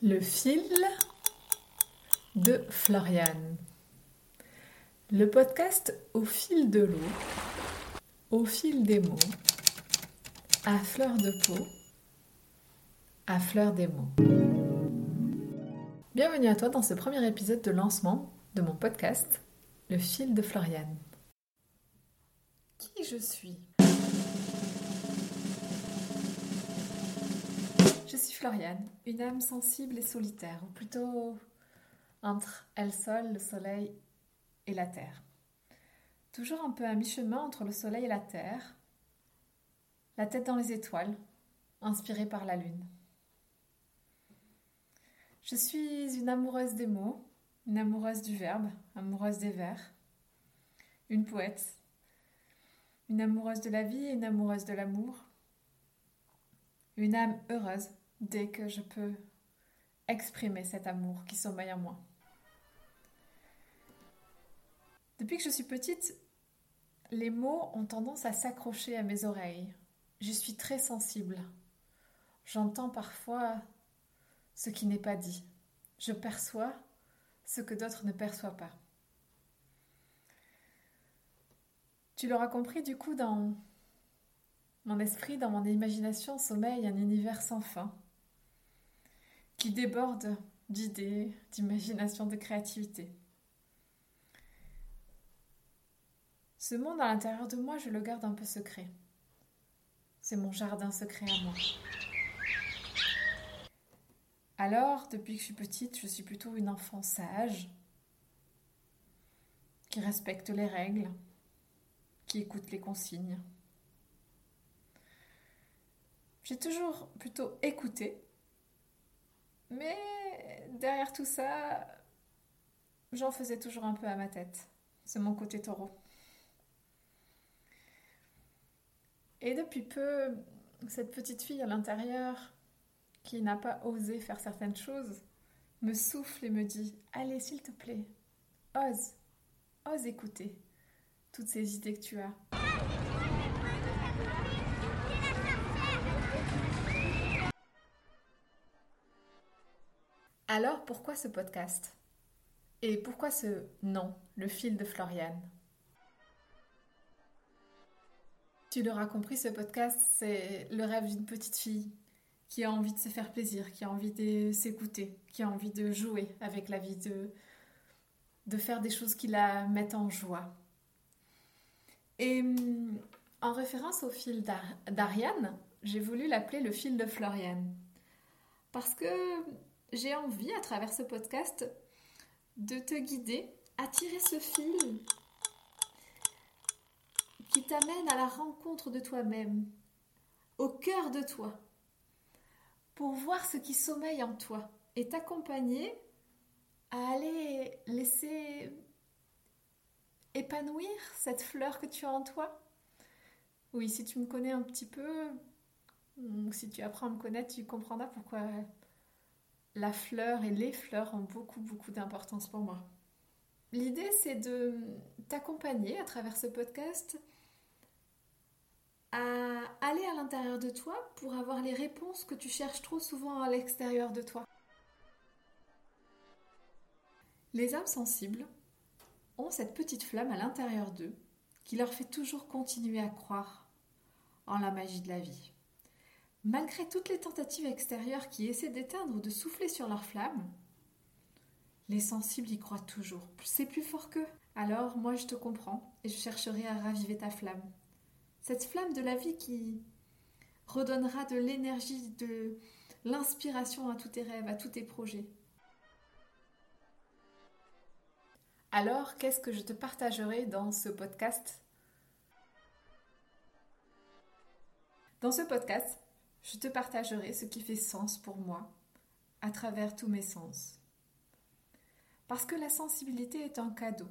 Le fil de Floriane. Le podcast au fil de l'eau, au fil des mots, à fleur de peau, à fleur des mots. Bienvenue à toi dans ce premier épisode de lancement de mon podcast, Le fil de Floriane. Qui je suis? Je suis Floriane, une âme sensible et solitaire, ou plutôt entre elle sol, le soleil et la terre. Toujours un peu à mi-chemin entre le soleil et la terre, la tête dans les étoiles, inspirée par la lune. Je suis une amoureuse des mots, une amoureuse du verbe, amoureuse des vers, une poète, une amoureuse de la vie et une amoureuse de l'amour, une âme heureuse dès que je peux exprimer cet amour qui sommeille en moi. Depuis que je suis petite, les mots ont tendance à s'accrocher à mes oreilles. Je suis très sensible. J'entends parfois ce qui n'est pas dit. Je perçois ce que d'autres ne perçoivent pas. Tu l'auras compris du coup dans mon esprit, dans mon imagination sommeille un univers sans fin qui déborde d'idées, d'imagination, de créativité. Ce monde à l'intérieur de moi, je le garde un peu secret. C'est mon jardin secret à moi. Alors, depuis que je suis petite, je suis plutôt une enfant sage, qui respecte les règles, qui écoute les consignes. J'ai toujours plutôt écouté mais derrière tout ça, j'en faisais toujours un peu à ma tête. C'est mon côté taureau. Et depuis peu, cette petite fille à l'intérieur, qui n'a pas osé faire certaines choses, me souffle et me dit Allez, s'il te plaît, ose, ose écouter toutes ces idées que tu as. Alors pourquoi ce podcast? Et pourquoi ce nom, le fil de Floriane? Tu l'auras compris, ce podcast, c'est le rêve d'une petite fille qui a envie de se faire plaisir, qui a envie de s'écouter, qui a envie de jouer avec la vie, de, de faire des choses qui la mettent en joie. Et hum, en référence au fil d'Ariane, j'ai voulu l'appeler le fil de Floriane. Parce que j'ai envie, à travers ce podcast, de te guider à tirer ce fil qui t'amène à la rencontre de toi-même, au cœur de toi, pour voir ce qui sommeille en toi et t'accompagner à aller laisser épanouir cette fleur que tu as en toi. Oui, si tu me connais un petit peu, si tu apprends à me connaître, tu comprendras pourquoi la fleur et les fleurs ont beaucoup, beaucoup d'importance pour moi. L'idée, c'est de t'accompagner à travers ce podcast à aller à l'intérieur de toi pour avoir les réponses que tu cherches trop souvent à l'extérieur de toi. Les âmes sensibles ont cette petite flamme à l'intérieur d'eux qui leur fait toujours continuer à croire en la magie de la vie. Malgré toutes les tentatives extérieures qui essaient d'éteindre ou de souffler sur leur flamme, les sensibles y croient toujours. C'est plus fort qu'eux. Alors moi je te comprends et je chercherai à raviver ta flamme. Cette flamme de la vie qui redonnera de l'énergie, de l'inspiration à tous tes rêves, à tous tes projets. Alors, qu'est-ce que je te partagerai dans ce podcast? Dans ce podcast, je te partagerai ce qui fait sens pour moi à travers tous mes sens. Parce que la sensibilité est un cadeau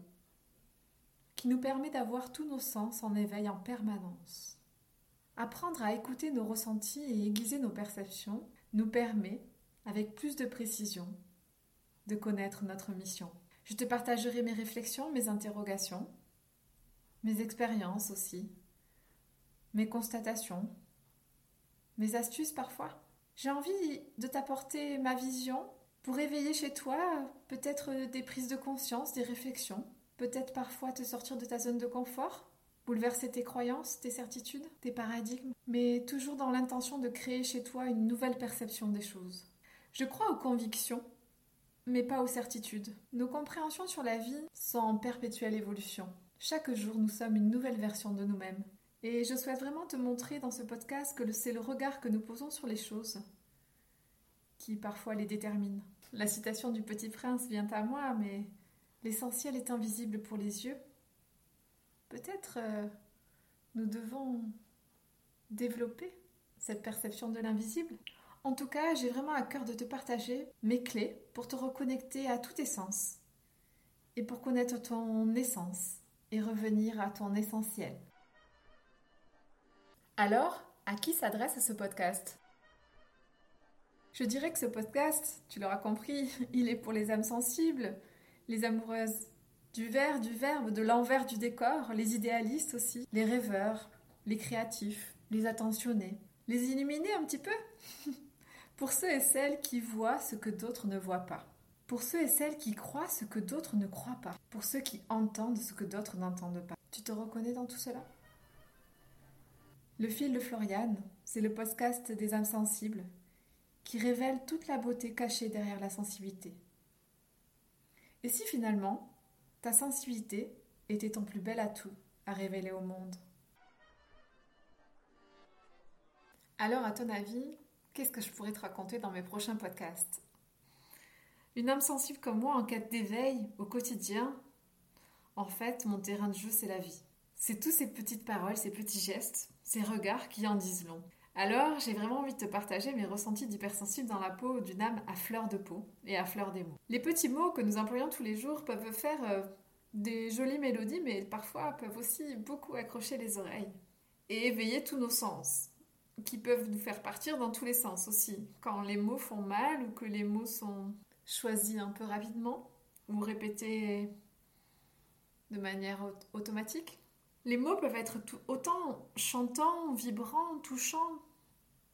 qui nous permet d'avoir tous nos sens en éveil en permanence. Apprendre à écouter nos ressentis et aiguiser nos perceptions nous permet, avec plus de précision, de connaître notre mission. Je te partagerai mes réflexions, mes interrogations, mes expériences aussi, mes constatations, mes astuces parfois. J'ai envie de t'apporter ma vision pour réveiller chez toi peut-être des prises de conscience, des réflexions, peut-être parfois te sortir de ta zone de confort, bouleverser tes croyances, tes certitudes, tes paradigmes, mais toujours dans l'intention de créer chez toi une nouvelle perception des choses. Je crois aux convictions, mais pas aux certitudes. Nos compréhensions sur la vie sont en perpétuelle évolution. Chaque jour, nous sommes une nouvelle version de nous-mêmes. Et je souhaite vraiment te montrer dans ce podcast que c'est le regard que nous posons sur les choses qui parfois les détermine. La citation du Petit Prince vient à moi, mais l'essentiel est invisible pour les yeux. Peut-être euh, nous devons développer cette perception de l'invisible. En tout cas, j'ai vraiment à cœur de te partager mes clés pour te reconnecter à tous tes sens et pour connaître ton essence et revenir à ton essentiel. Alors, à qui s'adresse ce podcast? Je dirais que ce podcast, tu l'auras compris, il est pour les âmes sensibles, les amoureuses du verre, du verbe, de l'envers du décor, les idéalistes aussi, les rêveurs, les créatifs, les attentionnés, les illuminés un petit peu. pour ceux et celles qui voient ce que d'autres ne voient pas. Pour ceux et celles qui croient ce que d'autres ne croient pas. Pour ceux qui entendent ce que d'autres n'entendent pas. Tu te reconnais dans tout cela? Le fil de Floriane, c'est le podcast des âmes sensibles qui révèle toute la beauté cachée derrière la sensibilité. Et si finalement, ta sensibilité était ton plus bel atout à révéler au monde? Alors, à ton avis, qu'est-ce que je pourrais te raconter dans mes prochains podcasts? Une âme sensible comme moi en quête d'éveil au quotidien, en fait, mon terrain de jeu, c'est la vie. C'est tous ces petites paroles, ces petits gestes, ces regards qui en disent long. Alors, j'ai vraiment envie de te partager mes ressentis d'hypersensible dans la peau d'une âme à fleur de peau et à fleur des mots. Les petits mots que nous employons tous les jours peuvent faire euh, des jolies mélodies, mais parfois peuvent aussi beaucoup accrocher les oreilles et éveiller tous nos sens, qui peuvent nous faire partir dans tous les sens aussi. Quand les mots font mal ou que les mots sont choisis un peu rapidement ou répétés de manière automatique. Les mots peuvent être autant chantants, vibrants, touchants,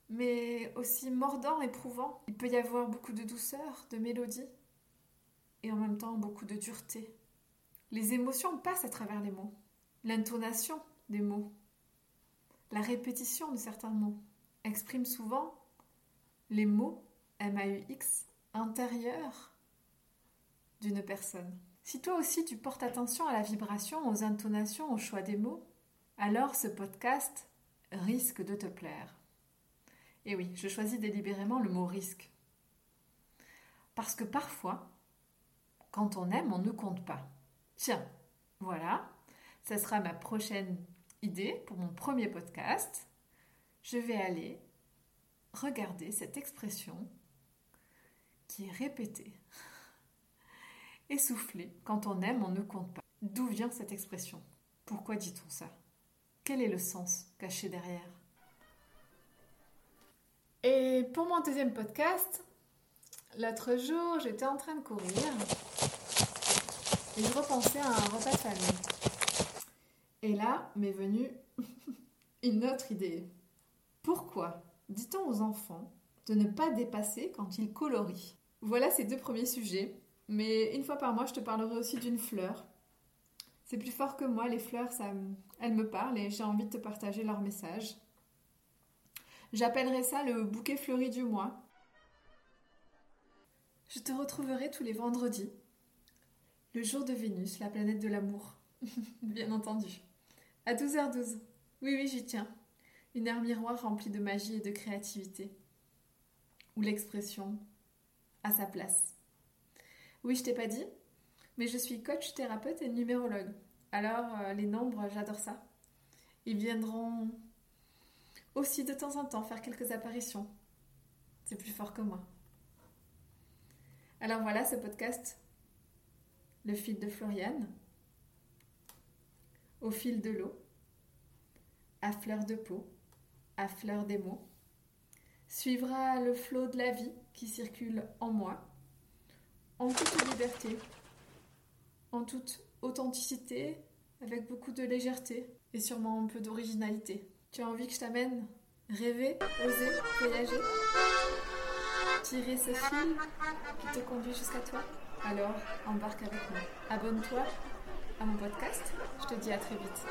mais aussi mordants, éprouvants. Il peut y avoir beaucoup de douceur, de mélodie, et en même temps beaucoup de dureté. Les émotions passent à travers les mots, l'intonation des mots, la répétition de certains mots exprime souvent les mots M-A-U-X intérieurs d'une personne. Si toi aussi tu portes attention à la vibration, aux intonations, au choix des mots, alors ce podcast risque de te plaire. Et oui, je choisis délibérément le mot risque. Parce que parfois, quand on aime, on ne compte pas. Tiens, voilà, ce sera ma prochaine idée pour mon premier podcast. Je vais aller regarder cette expression qui est répétée Essoufflé, quand on aime, on ne compte pas. D'où vient cette expression? Pourquoi dit-on ça? Quel est le sens caché derrière? Et pour mon deuxième podcast, l'autre jour, j'étais en train de courir et je repensais à un repas de famille. Et là m'est venue une autre idée. Pourquoi dit-on aux enfants de ne pas dépasser quand ils colorient? Voilà ces deux premiers sujets mais une fois par mois, je te parlerai aussi d'une fleur. C'est plus fort que moi, les fleurs, ça, elles me parlent et j'ai envie de te partager leur message. J'appellerai ça le bouquet fleuri du mois. Je te retrouverai tous les vendredis, le jour de Vénus, la planète de l'amour, bien entendu. À 12h12. Oui, oui, j'y tiens. Une heure miroir remplie de magie et de créativité. Où l'expression a sa place. Oui, je t'ai pas dit, mais je suis coach, thérapeute et numérologue. Alors, euh, les nombres, j'adore ça. Ils viendront aussi de temps en temps faire quelques apparitions. C'est plus fort que moi. Alors voilà ce podcast, le fil de Floriane, au fil de l'eau, à fleur de peau, à fleur des mots, suivra le flot de la vie qui circule en moi en toute liberté, en toute authenticité, avec beaucoup de légèreté et sûrement un peu d'originalité. Tu as envie que je t'amène Rêver, oser, voyager Tirer ce fil qui te conduit jusqu'à toi? Alors, embarque avec moi. Abonne-toi à mon podcast. Je te dis à très vite.